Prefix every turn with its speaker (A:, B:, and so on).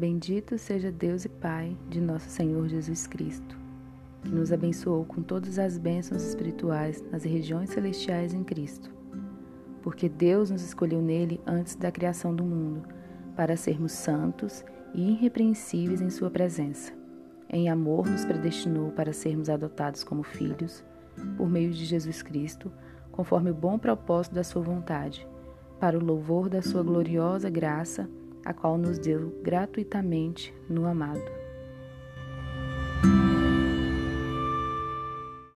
A: Bendito seja Deus e Pai de nosso Senhor Jesus Cristo, que nos abençoou com todas as bênçãos espirituais nas regiões celestiais em Cristo. Porque Deus nos escolheu nele antes da criação do mundo, para sermos santos e irrepreensíveis em Sua presença. Em amor, nos predestinou para sermos adotados como filhos, por meio de Jesus Cristo, conforme o bom propósito da Sua vontade, para o louvor da Sua gloriosa graça a qual nos deu gratuitamente no amado.